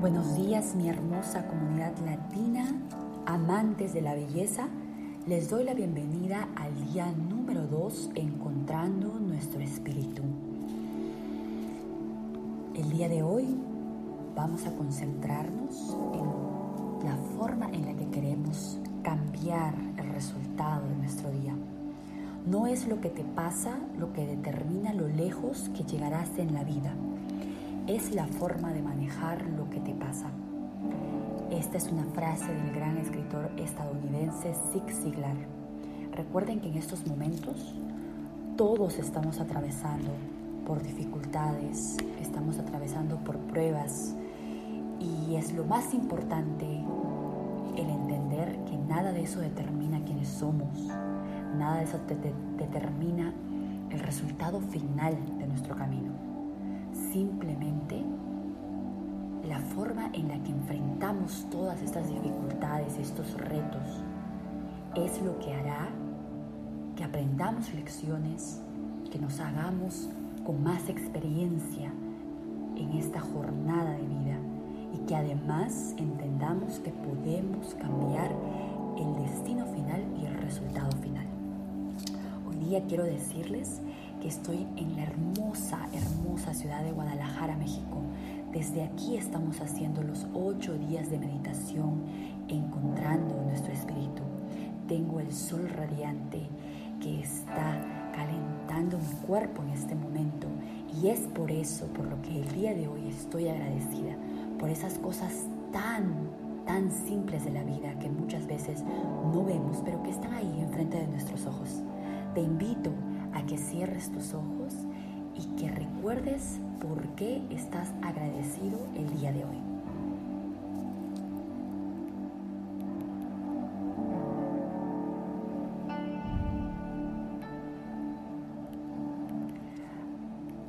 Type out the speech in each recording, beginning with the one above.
Buenos días mi hermosa comunidad latina, amantes de la belleza. Les doy la bienvenida al día número 2 encontrando nuestro espíritu. El día de hoy vamos a concentrarnos en la forma en la que queremos cambiar el resultado de nuestro día. No es lo que te pasa lo que determina lo lejos que llegarás en la vida es la forma de manejar lo que te pasa. Esta es una frase del gran escritor estadounidense Zig Ziglar. Recuerden que en estos momentos todos estamos atravesando por dificultades, estamos atravesando por pruebas y es lo más importante el entender que nada de eso determina quiénes somos, nada de eso determina el resultado final de nuestro camino. La en la que enfrentamos todas estas dificultades, estos retos, es lo que hará que aprendamos lecciones, que nos hagamos con más experiencia en esta jornada de vida y que además entendamos que podemos cambiar el destino final y el resultado final. Hoy día quiero decirles que estoy en la hermosa, hermosa ciudad de Guadalajara, México. Desde aquí estamos haciendo los ocho días de meditación, encontrando nuestro espíritu. Tengo el sol radiante que está calentando mi cuerpo en este momento y es por eso, por lo que el día de hoy estoy agradecida, por esas cosas tan, tan simples de la vida que muchas veces no vemos, pero que están ahí enfrente de nuestros ojos. Te invito a que cierres tus ojos y que recuerdes por qué estás agradecido el día de hoy.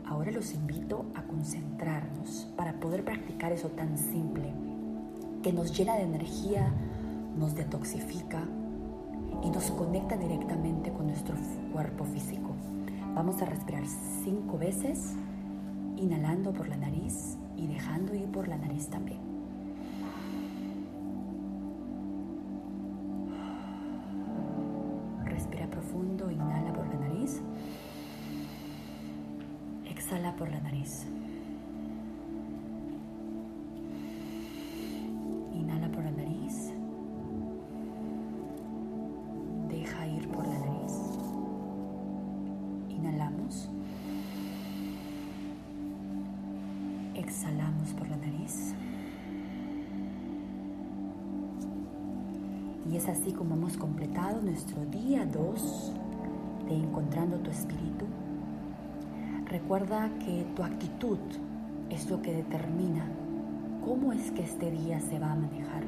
Ahora los invito a concentrarnos para poder practicar eso tan simple que nos llena de energía, nos detoxifica, y nos conecta directamente con nuestro cuerpo físico. Vamos a respirar cinco veces, inhalando por la nariz y dejando ir por la nariz también. Respira profundo, inhala por la nariz, exhala por la nariz. Exhalamos por la nariz. Y es así como hemos completado nuestro día 2 de Encontrando tu Espíritu. Recuerda que tu actitud es lo que determina cómo es que este día se va a manejar.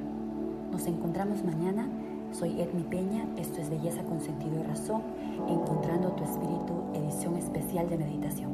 Nos encontramos mañana. Soy Edmi Peña. Esto es Belleza con Sentido y Razón. Encontrando tu Espíritu, edición especial de meditación.